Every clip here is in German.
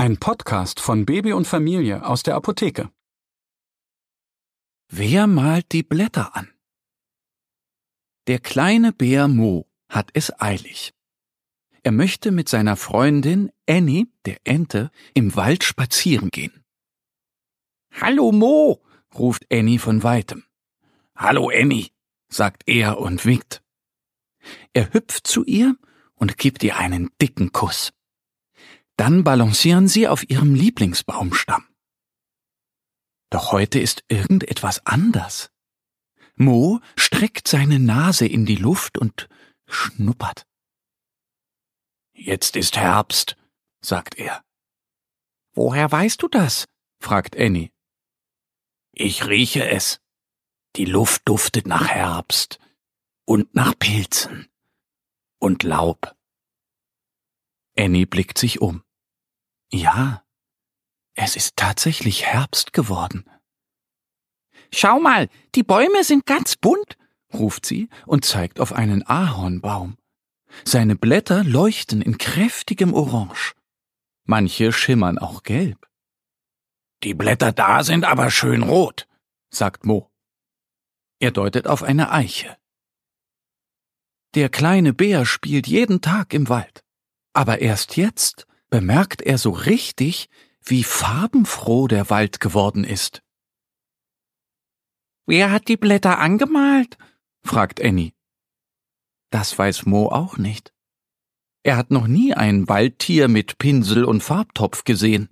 Ein Podcast von Baby und Familie aus der Apotheke. Wer malt die Blätter an? Der kleine Bär Mo hat es eilig. Er möchte mit seiner Freundin Annie, der Ente, im Wald spazieren gehen. Hallo Mo, ruft Annie von weitem. Hallo Annie, sagt er und winkt. Er hüpft zu ihr und gibt ihr einen dicken Kuss. Dann balancieren sie auf ihrem Lieblingsbaumstamm. Doch heute ist irgendetwas anders. Mo streckt seine Nase in die Luft und schnuppert. Jetzt ist Herbst, sagt er. Woher weißt du das? fragt Annie. Ich rieche es. Die Luft duftet nach Herbst und nach Pilzen und Laub. Annie blickt sich um. Ja, es ist tatsächlich Herbst geworden. Schau mal, die Bäume sind ganz bunt, ruft sie und zeigt auf einen Ahornbaum. Seine Blätter leuchten in kräftigem Orange. Manche schimmern auch gelb. Die Blätter da sind aber schön rot, sagt Mo. Er deutet auf eine Eiche. Der kleine Bär spielt jeden Tag im Wald. Aber erst jetzt bemerkt er so richtig, wie farbenfroh der Wald geworden ist. Wer hat die Blätter angemalt? fragt Annie. Das weiß Mo auch nicht. Er hat noch nie ein Waldtier mit Pinsel und Farbtopf gesehen.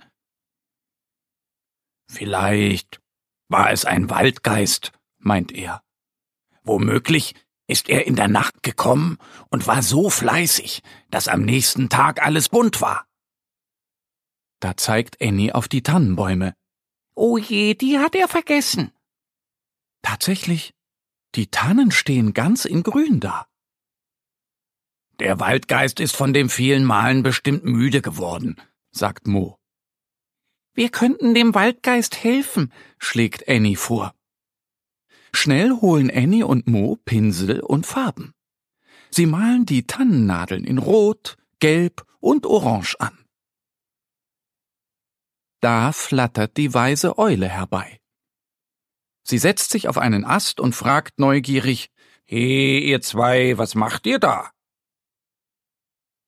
Vielleicht war es ein Waldgeist, meint er. Womöglich ist er in der Nacht gekommen und war so fleißig, dass am nächsten Tag alles bunt war. Da zeigt Annie auf die Tannenbäume. Oh je, die hat er vergessen. Tatsächlich, die Tannen stehen ganz in Grün da. Der Waldgeist ist von dem vielen Malen bestimmt müde geworden, sagt Mo. Wir könnten dem Waldgeist helfen, schlägt Annie vor. Schnell holen Annie und Mo Pinsel und Farben. Sie malen die Tannennadeln in Rot, Gelb und Orange an. Da flattert die weise Eule herbei. Sie setzt sich auf einen Ast und fragt neugierig He, ihr zwei, was macht ihr da?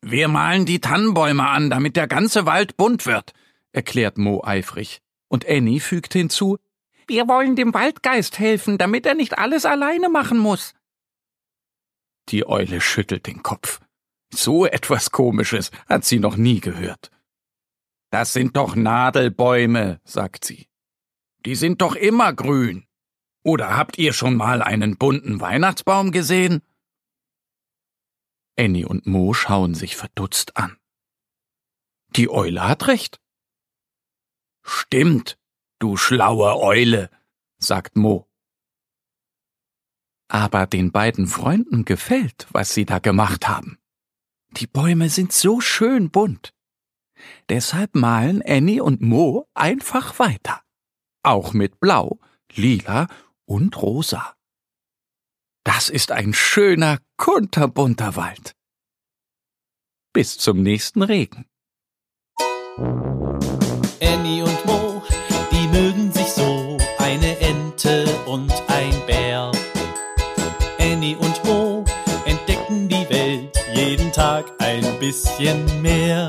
Wir malen die Tannenbäume an, damit der ganze Wald bunt wird, erklärt Mo eifrig. Und Annie fügt hinzu Wir wollen dem Waldgeist helfen, damit er nicht alles alleine machen muss. Die Eule schüttelt den Kopf. So etwas Komisches hat sie noch nie gehört. Das sind doch Nadelbäume, sagt sie. Die sind doch immer grün. Oder habt ihr schon mal einen bunten Weihnachtsbaum gesehen? Annie und Mo schauen sich verdutzt an. Die Eule hat recht. Stimmt, du schlaue Eule, sagt Mo. Aber den beiden Freunden gefällt, was sie da gemacht haben. Die Bäume sind so schön bunt. Deshalb malen Annie und Mo einfach weiter. Auch mit Blau, Lila und Rosa. Das ist ein schöner, kunterbunter Wald. Bis zum nächsten Regen. Annie und Mo, die mögen sich so, eine Ente und ein Bär. Annie und Mo entdecken die Welt jeden Tag ein bisschen mehr